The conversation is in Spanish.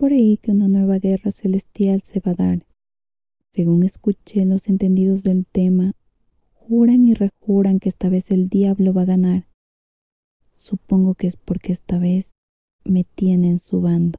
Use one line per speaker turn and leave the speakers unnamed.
por ahí que una nueva guerra celestial se va a dar. Según escuché, los entendidos del tema juran y rejuran que esta vez el diablo va a ganar. Supongo que es porque esta vez me tiene en su bando.